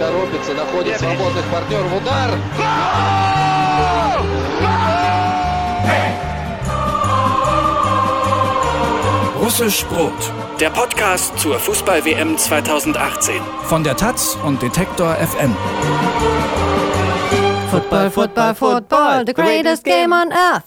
торопится, находит свободных партнеров. Удар! Russisch Brot. Der Podcast zur Fußball-WM 2018. Von der Taz und Detektor FM. Football, football, football, the greatest game on earth.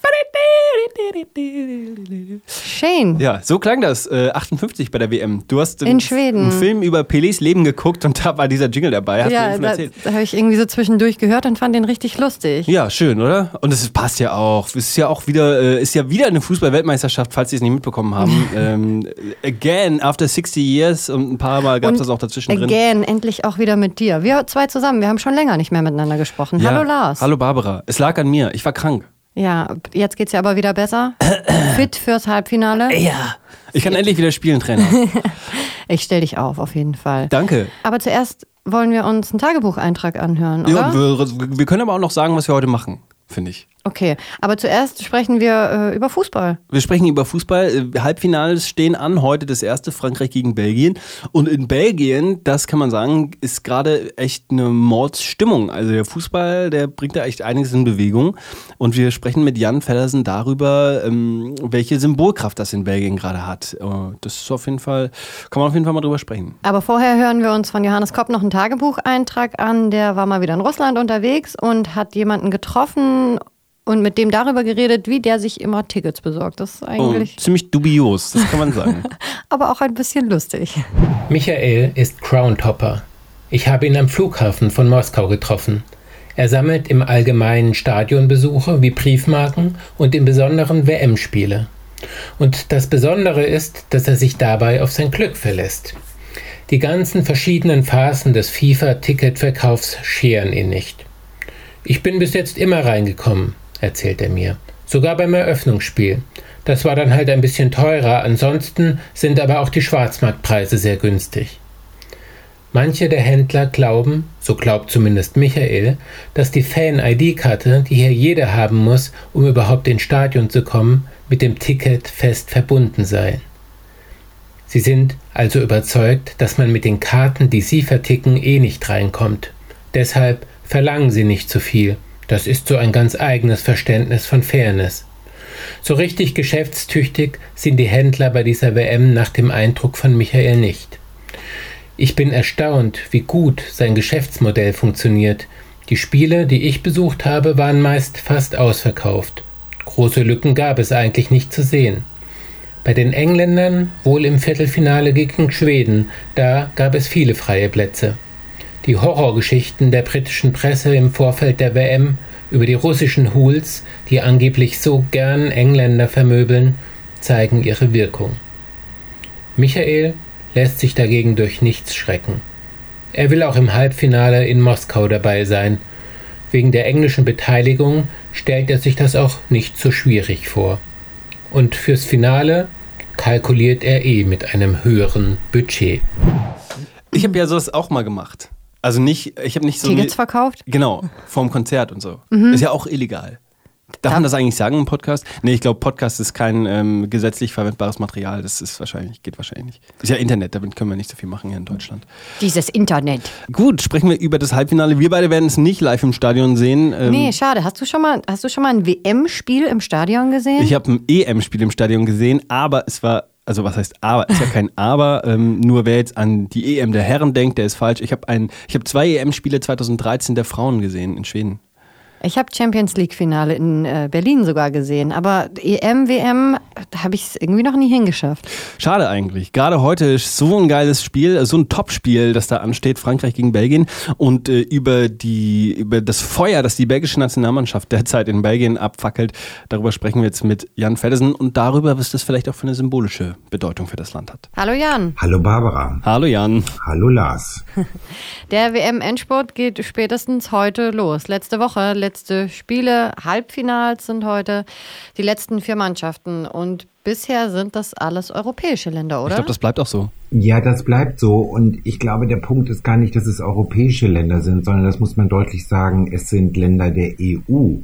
Shane. Ja, so klang das äh, 58 bei der WM. Du hast In Schweden. einen Film über Pelés Leben geguckt und da war dieser Jingle dabei. Hast Ja, da, da habe ich irgendwie so zwischendurch gehört und fand den richtig lustig. Ja, schön, oder? Und es passt ja auch. Es ist ja auch wieder, äh, ist ja wieder eine Fußball-Weltmeisterschaft, falls Sie es nicht mitbekommen haben. ähm, again, after 60 years und ein paar Mal gab es das auch dazwischen drin. Again, endlich auch wieder mit dir. Wir zwei zusammen, wir haben schon länger nicht mehr miteinander gesprochen. Ja. Hallo Lars. Hallo Barbara. Es lag an mir. Ich war krank. Ja, jetzt geht's ja aber wieder besser. Fit fürs Halbfinale. Ja. Ich kann endlich wieder spielen, Trainer. Ich stell dich auf, auf jeden Fall. Danke. Aber zuerst wollen wir uns einen Tagebucheintrag anhören, oder? Ja, wir, wir können aber auch noch sagen, was wir heute machen, finde ich. Okay, aber zuerst sprechen wir äh, über Fußball. Wir sprechen über Fußball. Äh, Halbfinals stehen an. Heute das erste Frankreich gegen Belgien. Und in Belgien, das kann man sagen, ist gerade echt eine Mordsstimmung. Also der Fußball, der bringt da echt einiges in Bewegung. Und wir sprechen mit Jan Feddersen darüber, ähm, welche Symbolkraft das in Belgien gerade hat. Äh, Das ist auf jeden Fall, kann man auf jeden Fall mal drüber sprechen. Aber vorher hören wir uns von Johannes Kopp noch einen Tagebucheintrag an. Der war mal wieder in Russland unterwegs und hat jemanden getroffen und mit dem darüber geredet, wie der sich immer Tickets besorgt. Das ist Und eigentlich ziemlich dubios, das kann man sagen. aber auch ein bisschen lustig. Michael ist Groundhopper. Ich habe ihn am Flughafen von Moskau getroffen. Er sammelt im Allgemeinen Stadionbesuche wie Briefmarken und im Besonderen WM-Spiele. Und das Besondere ist, dass er sich dabei auf sein Glück verlässt. Die ganzen verschiedenen Phasen des FIFA-Ticketverkaufs scheren ihn nicht. Ich bin bis jetzt immer reingekommen, erzählt er mir. Sogar beim Eröffnungsspiel. Das war dann halt ein bisschen teurer, ansonsten sind aber auch die Schwarzmarktpreise sehr günstig. Manche der Händler glauben, so glaubt zumindest Michael, dass die Fan-ID-Karte, die hier jeder haben muss, um überhaupt ins Stadion zu kommen, mit dem Ticket fest verbunden sei. Sie sind also überzeugt, dass man mit den Karten, die sie verticken, eh nicht reinkommt. Deshalb verlangen sie nicht zu viel. Das ist so ein ganz eigenes Verständnis von Fairness. So richtig geschäftstüchtig sind die Händler bei dieser WM nach dem Eindruck von Michael nicht. Ich bin erstaunt, wie gut sein Geschäftsmodell funktioniert. Die Spiele, die ich besucht habe, waren meist fast ausverkauft. Große Lücken gab es eigentlich nicht zu sehen. Bei den Engländern wohl im Viertelfinale gegen Schweden, da gab es viele freie Plätze. Die Horrorgeschichten der britischen Presse im Vorfeld der WM über die russischen Hools, die angeblich so gern Engländer vermöbeln, zeigen ihre Wirkung. Michael lässt sich dagegen durch nichts schrecken. Er will auch im Halbfinale in Moskau dabei sein. Wegen der englischen Beteiligung stellt er sich das auch nicht so schwierig vor. Und fürs Finale kalkuliert er eh mit einem höheren Budget. Ich habe ja sowas auch mal gemacht. Also nicht, ich habe nicht so. Tickets verkauft? Genau, vorm Konzert und so. Mhm. Ist ja auch illegal. Darf man das eigentlich sagen im Podcast? Nee, ich glaube, Podcast ist kein ähm, gesetzlich verwendbares Material. Das ist wahrscheinlich, geht wahrscheinlich nicht. Ist ja Internet, damit können wir nicht so viel machen hier in Deutschland. Dieses Internet. Gut, sprechen wir über das Halbfinale. Wir beide werden es nicht live im Stadion sehen. Ähm, Nee, schade. Hast du schon mal, hast du schon mal ein WM-Spiel im Stadion gesehen? Ich habe ein EM-Spiel im Stadion gesehen, aber es war, also was heißt aber, ist ja kein aber, ähm, nur wer jetzt an die EM der Herren denkt, der ist falsch. Ich habe habe zwei EM-Spiele 2013 der Frauen gesehen in Schweden. Ich habe Champions League-Finale in äh, Berlin sogar gesehen, aber EM, WM, da habe ich es irgendwie noch nie hingeschafft. Schade eigentlich. Gerade heute ist so ein geiles Spiel, so ein Top-Spiel, das da ansteht, Frankreich gegen Belgien. Und äh, über, die, über das Feuer, das die belgische Nationalmannschaft derzeit in Belgien abfackelt, darüber sprechen wir jetzt mit Jan Feddersen und darüber, was das vielleicht auch für eine symbolische Bedeutung für das Land hat. Hallo Jan. Hallo Barbara. Hallo Jan. Hallo Lars. Der WM-Endsport geht spätestens heute los. Letzte Woche, letzte Spiele, Halbfinals sind heute die letzten vier Mannschaften. Und bisher sind das alles europäische Länder, oder? Ich glaube, das bleibt auch so. Ja, das bleibt so. Und ich glaube, der Punkt ist gar nicht, dass es europäische Länder sind, sondern das muss man deutlich sagen, es sind Länder der EU.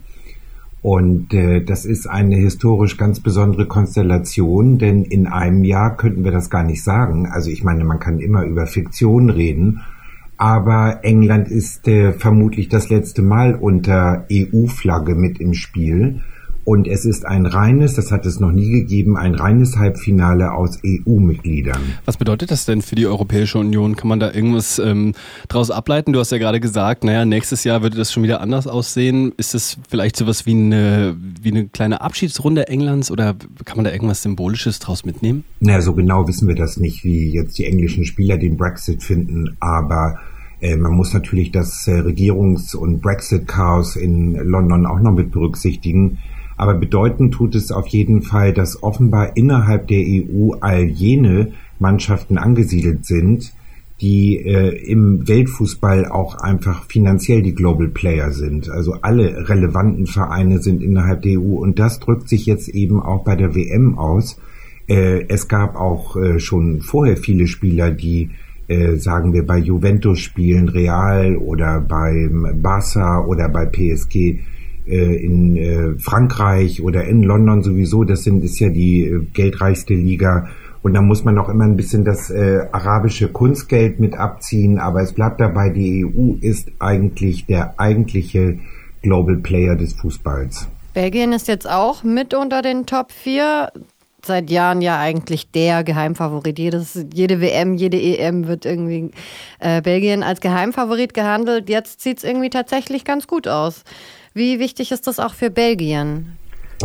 Und äh, das ist eine historisch ganz besondere Konstellation, denn in einem Jahr könnten wir das gar nicht sagen. Also ich meine, man kann immer über Fiktion reden, Aber England ist äh, vermutlich das letzte Mal unter EU-Flagge mit im Spiel. Und es ist ein reines, das hat es noch nie gegeben, ein reines Halbfinale aus EU-Mitgliedern. Was bedeutet das denn für die Europäische Union? Kann man da irgendwas ähm, daraus ableiten? Du hast ja gerade gesagt, naja, nächstes Jahr würde das schon wieder anders aussehen. Ist das vielleicht sowas wie eine, wie eine kleine Abschiedsrunde Englands oder kann man da irgendwas Symbolisches draus mitnehmen? Naja, so genau wissen wir das nicht, wie jetzt die englischen Spieler den Brexit finden, aber äh, man muss natürlich das äh, Regierungs- und Brexit-Chaos in London auch noch mit berücksichtigen. Aber bedeutend tut es auf jeden Fall, dass offenbar innerhalb der EU all jene Mannschaften angesiedelt sind, die äh, im Weltfußball auch einfach finanziell die Global Player sind. Also alle relevanten Vereine sind innerhalb der EU und das drückt sich jetzt eben auch bei der WM aus. Äh, es gab auch äh, schon vorher viele Spieler, die äh, sagen wir bei Juventus spielen, Real oder beim Barca oder bei PSG in äh, Frankreich oder in London sowieso, das sind, ist ja die äh, geldreichste Liga. Und da muss man auch immer ein bisschen das äh, arabische Kunstgeld mit abziehen. Aber es bleibt dabei, die EU ist eigentlich der eigentliche Global Player des Fußballs. Belgien ist jetzt auch mit unter den Top 4 seit Jahren ja eigentlich der Geheimfavorit. Jedes, jede WM, jede EM wird irgendwie äh, Belgien als Geheimfavorit gehandelt. Jetzt sieht es irgendwie tatsächlich ganz gut aus. Wie wichtig ist das auch für Belgien?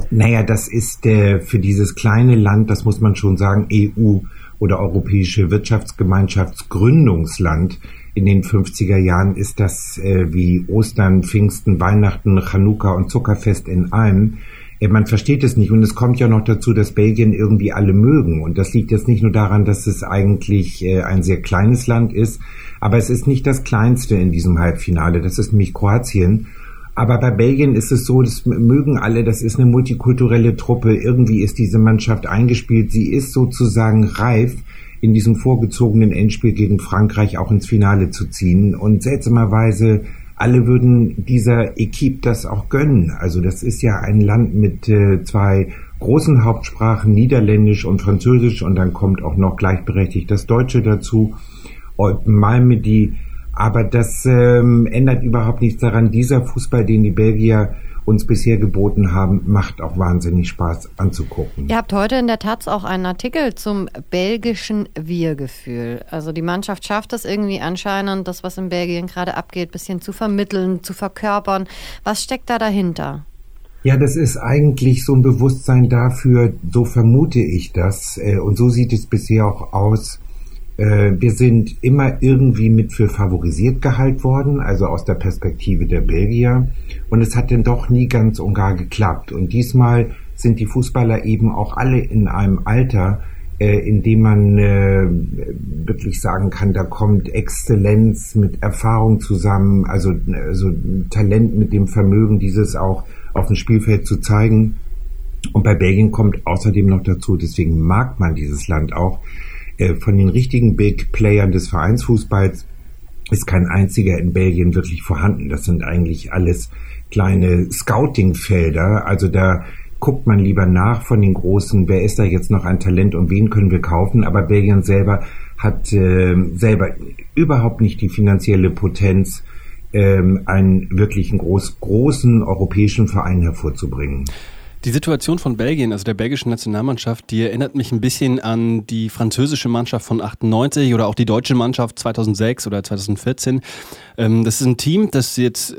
Naja, das ist äh, für dieses kleine Land, das muss man schon sagen, EU oder Europäische Wirtschaftsgemeinschaftsgründungsland. In den 50er Jahren ist das äh, wie Ostern, Pfingsten, Weihnachten, Chanukka und Zuckerfest in einem. Äh, man versteht es nicht und es kommt ja noch dazu, dass Belgien irgendwie alle mögen. Und das liegt jetzt nicht nur daran, dass es eigentlich äh, ein sehr kleines Land ist, aber es ist nicht das kleinste in diesem Halbfinale. Das ist nämlich Kroatien. Aber bei Belgien ist es so, das mögen alle, das ist eine multikulturelle Truppe. Irgendwie ist diese Mannschaft eingespielt. Sie ist sozusagen reif, in diesem vorgezogenen Endspiel gegen Frankreich auch ins Finale zu ziehen. Und seltsamerweise, alle würden dieser Equipe das auch gönnen. Also das ist ja ein Land mit äh, zwei großen Hauptsprachen, Niederländisch und Französisch. Und dann kommt auch noch gleichberechtigt das Deutsche dazu. Und mal mit die aber das ähm, ändert überhaupt nichts daran. Dieser Fußball, den die Belgier uns bisher geboten haben, macht auch wahnsinnig Spaß anzugucken. Ihr habt heute in der Taz auch einen Artikel zum belgischen Wir-Gefühl. Also die Mannschaft schafft es irgendwie anscheinend, das, was in Belgien gerade abgeht, ein bisschen zu vermitteln, zu verkörpern. Was steckt da dahinter? Ja, das ist eigentlich so ein Bewusstsein dafür, so vermute ich das. Äh, und so sieht es bisher auch aus, wir sind immer irgendwie mit für favorisiert gehalten worden, also aus der Perspektive der Belgier. Und es hat denn doch nie ganz und gar geklappt. Und diesmal sind die Fußballer eben auch alle in einem Alter, äh, in dem man äh, wirklich sagen kann, da kommt Exzellenz mit Erfahrung zusammen, also, also Talent mit dem Vermögen, dieses auch auf dem Spielfeld zu zeigen. Und bei Belgien kommt außerdem noch dazu, deswegen mag man dieses Land auch, äh, von den richtigen Big Playern des Vereinsfußballs ist kein einziger in Belgien wirklich vorhanden. Das sind eigentlich alles kleine Scouting-Felder. Also da guckt man lieber nach von den Großen, wer ist da jetzt noch ein Talent und wen können wir kaufen. Aber Belgien selber hat äh, selber überhaupt nicht die finanzielle Potenz, ähm, einen wirklichen groß, großen europäischen Verein hervorzubringen. Die Situation von Belgien, also der belgischen Nationalmannschaft, die erinnert mich ein bisschen an die französische Mannschaft von 98 oder auch die deutsche Mannschaft 2006 oder 2014. Ähm, das ist ein Team, das jetzt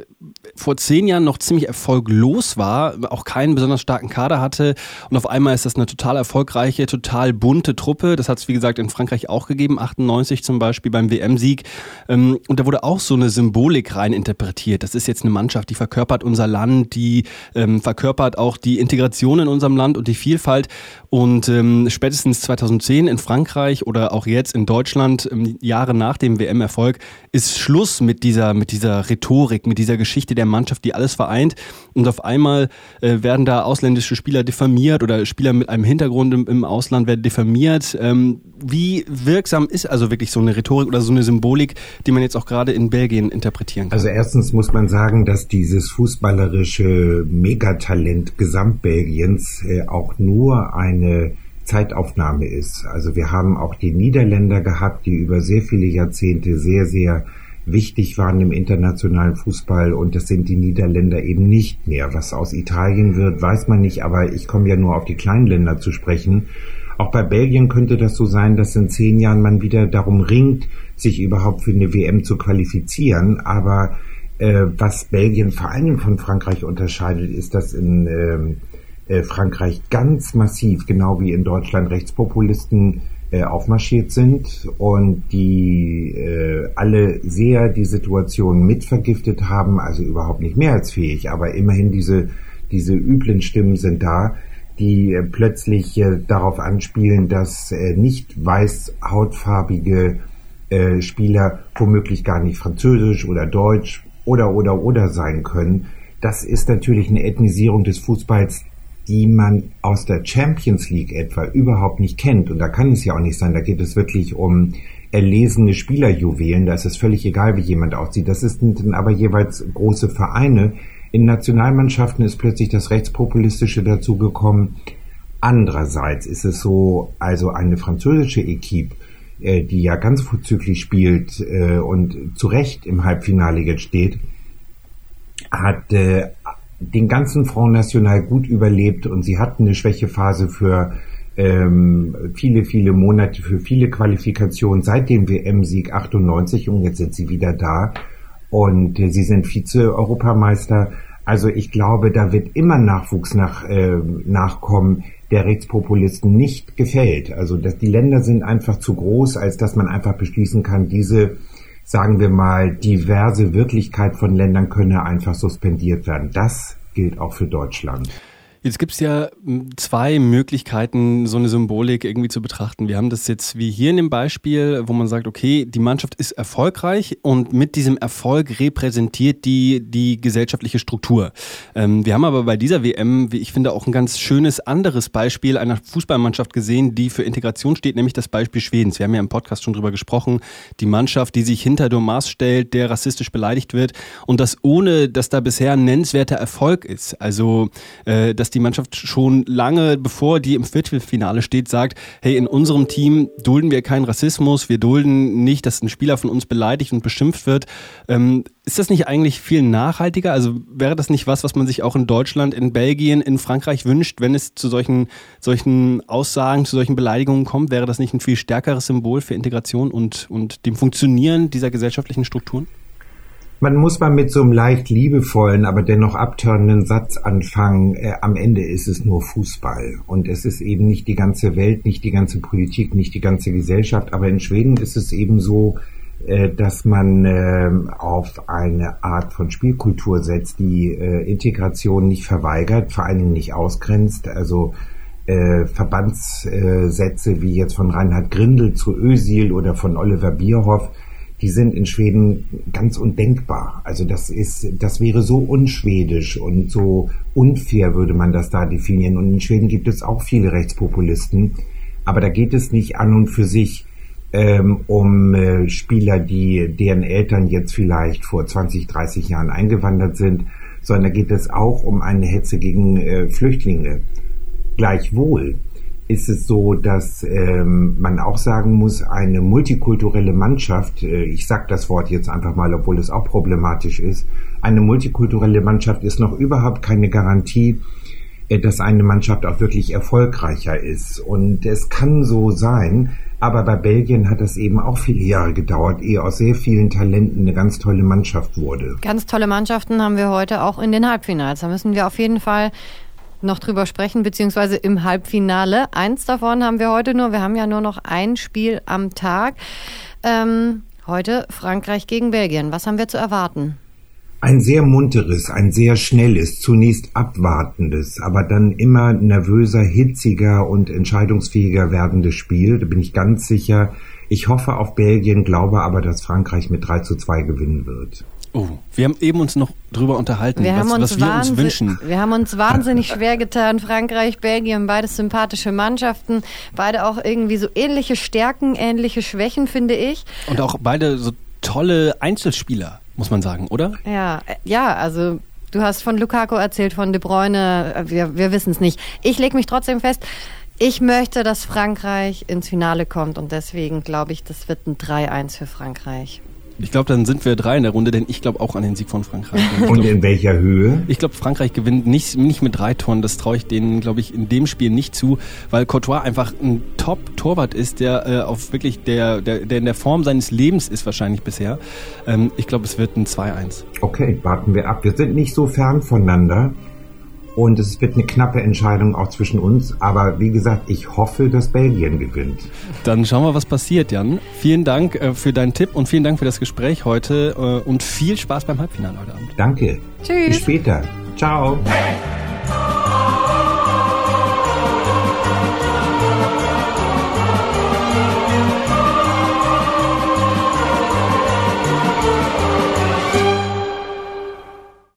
vor zehn Jahren noch ziemlich erfolglos war, auch keinen besonders starken Kader hatte und auf einmal ist das eine total erfolgreiche, total bunte Truppe. Das hat es wie gesagt in Frankreich auch gegeben, 98 zum Beispiel beim WM-Sieg. Ähm, und da wurde auch so eine Symbolik rein interpretiert. Das ist jetzt eine Mannschaft, die verkörpert unser Land, die ähm, verkörpert auch die Integration in unserem Land und die Vielfalt. Und ähm, spätestens 2010 in Frankreich oder auch jetzt in Deutschland, Jahre nach dem WM-Erfolg, ist Schluss mit dieser, mit dieser Rhetorik, mit dieser Geschichte der Mannschaft, die alles vereint. Und auf einmal äh, werden da ausländische Spieler diffamiert oder Spieler mit einem Hintergrund im, im Ausland werden diffamiert. Ähm, wie wirksam ist also wirklich so eine Rhetorik oder so eine Symbolik, die man jetzt auch gerade in Belgien interpretieren kann? Also erstens muss man sagen, dass dieses fußballerische Megatalent Gesamtbelgiens äh, auch nur eine Zeitaufnahme ist. Also wir haben auch die Niederländer gehabt, die über sehr viele Jahrzehnte sehr, sehr wichtig waren im internationalen Fußball und das sind die Niederländer eben nicht mehr. Was aus Italien wird, weiß man nicht, aber ich komme ja nur auf die kleinen Länder zu sprechen. Auch bei Belgien könnte das so sein, dass in zehn Jahren man wieder darum ringt, sich überhaupt für eine WM zu qualifizieren. Aber äh, was Belgien vor allem von Frankreich unterscheidet, ist, dass in äh, äh, Frankreich ganz massiv, genau wie in Deutschland, Rechtspopulisten äh, aufmarschiert sind und die äh, alle sehr die Situation mitvergiftet haben, also überhaupt nicht mehrheitsfähig, aber immerhin diese, diese üblen Stimmen sind da, die äh, plötzlich äh, darauf anspielen, dass äh, nicht weißhautfarbige äh, Spieler womöglich gar nicht Französisch oder Deutsch oder oder oder sein können. Das ist natürlich eine Ethnisierung des Fußballs, die man aus der Champions League etwa überhaupt nicht kennt. Und da kann es ja auch nicht sein. Da geht es wirklich um erlesene Spielerjuwelen. Da ist es völlig egal, wie jemand aussieht. Das sind aber jeweils große Vereine. In Nationalmannschaften ist plötzlich das Rechtspopulistische dazugekommen. Andererseits ist es so, also eine französische Equipe, äh, die ja ganz vorzüglich spielt äh, und zu Recht im Halbfinale jetzt steht, hat äh, den ganzen Front National gut überlebt und sie hatten eine Schwächephase für ähm, viele, viele Monate, für viele Qualifikationen seit dem WM-Sieg 98 und jetzt sind sie wieder da und äh, sie sind Vize-Europameister. Also ich glaube, da wird immer Nachwuchs nach, äh, nachkommen, der Rechtspopulisten nicht gefällt. Also dass die Länder sind einfach zu groß, als dass man einfach beschließen kann, diese sagen wir mal, diverse Wirklichkeit von Ländern könne einfach suspendiert werden. Das gilt auch für Deutschland. Jetzt gibt es ja hm, zwei Möglichkeiten, so eine Symbolik irgendwie zu betrachten. Wir haben das jetzt wie hier in dem Beispiel, wo man sagt, okay, die Mannschaft ist erfolgreich und mit diesem Erfolg repräsentiert die die gesellschaftliche Struktur. Ähm, wir haben aber bei dieser WM, wie ich finde, auch ein ganz schönes anderes Beispiel einer Fußballmannschaft gesehen, die für Integration steht, nämlich das Beispiel Schwedens. Wir haben ja im Podcast schon drüber gesprochen. Die Mannschaft, die sich hinter Domas stellt, der rassistisch beleidigt wird und das ohne, dass da bisher ein nennenswerter Erfolg ist. Also, äh, dass die die Mannschaft schon lange, bevor die im Viertelfinale steht, sagt, hey, in unserem Team dulden wir keinen Rassismus, wir dulden nicht, dass ein Spieler von uns beleidigt und beschimpft wird. Ähm, ist das nicht eigentlich viel nachhaltiger? Also wäre das nicht was, was man sich auch in Deutschland, in Belgien, in Frankreich wünscht, wenn es zu solchen, solchen Aussagen, zu solchen Beleidigungen kommt? Wäre das nicht ein viel stärkeres Symbol für Integration und, und dem Funktionieren dieser gesellschaftlichen Strukturen? Man muss mal mit so einem leicht liebevollen, aber dennoch abtörenden Satz anfangen. Äh, am Ende ist es nur Fußball. Und es ist eben nicht die ganze Welt, nicht die ganze Politik, nicht die ganze Gesellschaft. Aber in Schweden ist es eben so, äh, dass man äh, auf eine Art von Spielkultur setzt, die äh, Integration nicht verweigert, vor allen Dingen nicht ausgrenzt. Also äh, Verbandssätze wie jetzt von Reinhard Grindel zu Ösil oder von Oliver Bierhoff, die sind in Schweden ganz undenkbar. Also das ist, das wäre so unschwedisch und so unfair würde man das da definieren. Und in Schweden gibt es auch viele Rechtspopulisten, aber da geht es nicht an und für sich ähm, um äh, Spieler, die deren Eltern jetzt vielleicht vor 20, 30 Jahren eingewandert sind, sondern da geht es auch um eine Hetze gegen äh, Flüchtlinge. Gleichwohl ist es so, dass ähm, man auch sagen muss, eine multikulturelle Mannschaft, äh, ich sage das Wort jetzt einfach mal, obwohl es auch problematisch ist, eine multikulturelle Mannschaft ist noch überhaupt keine Garantie, äh, dass eine Mannschaft auch wirklich erfolgreicher ist. Und es kann so sein, aber bei Belgien hat es eben auch viele Jahre gedauert, ehe aus sehr vielen Talenten eine ganz tolle Mannschaft wurde. Ganz tolle Mannschaften haben wir heute auch in den Halbfinals. Da müssen wir auf jeden Fall noch drüber sprechen, beziehungsweise im Halbfinale. Eins davon haben wir heute nur. Wir haben ja nur noch ein Spiel am Tag. Ähm, heute Frankreich gegen Belgien. Was haben wir zu erwarten? Ein sehr munteres, ein sehr schnelles, zunächst abwartendes, aber dann immer nervöser, hitziger und entscheidungsfähiger werdendes Spiel. Da bin ich ganz sicher. Ich hoffe auf Belgien, glaube aber, dass Frankreich mit 3 zu 2 gewinnen wird. Oh, wir haben eben uns noch drüber unterhalten, wir was, was wir uns wünschen. Wir haben uns wahnsinnig schwer getan. Frankreich, Belgien, beides sympathische Mannschaften, beide auch irgendwie so ähnliche Stärken, ähnliche Schwächen, finde ich. Und auch beide so tolle Einzelspieler, muss man sagen, oder? Ja, äh, ja, also du hast von Lukaku erzählt, von De Bruyne, äh, wir, wir wissen es nicht. Ich lege mich trotzdem fest, ich möchte, dass Frankreich ins Finale kommt und deswegen glaube ich, das wird ein 3-1 für Frankreich. Ich glaube, dann sind wir drei in der Runde, denn ich glaube auch an den Sieg von Frankreich. Und in welcher Höhe? Ich glaube, Frankreich gewinnt nicht, nicht mit drei Toren. Das traue ich denen, glaube ich, in dem Spiel nicht zu, weil Courtois einfach ein Top-Torwart ist, der äh, auf wirklich der, der, der in der Form seines Lebens ist wahrscheinlich bisher. Ähm, ich glaube, es wird ein 2-1. Okay, warten wir ab. Wir sind nicht so fern voneinander. Und es wird eine knappe Entscheidung auch zwischen uns. Aber wie gesagt, ich hoffe, dass Belgien gewinnt. Dann schauen wir, was passiert, Jan. Vielen Dank äh, für deinen Tipp und vielen Dank für das Gespräch heute äh, und viel Spaß beim Halbfinale heute Abend. Danke. Tschüss. Bis später. Ciao. Hey.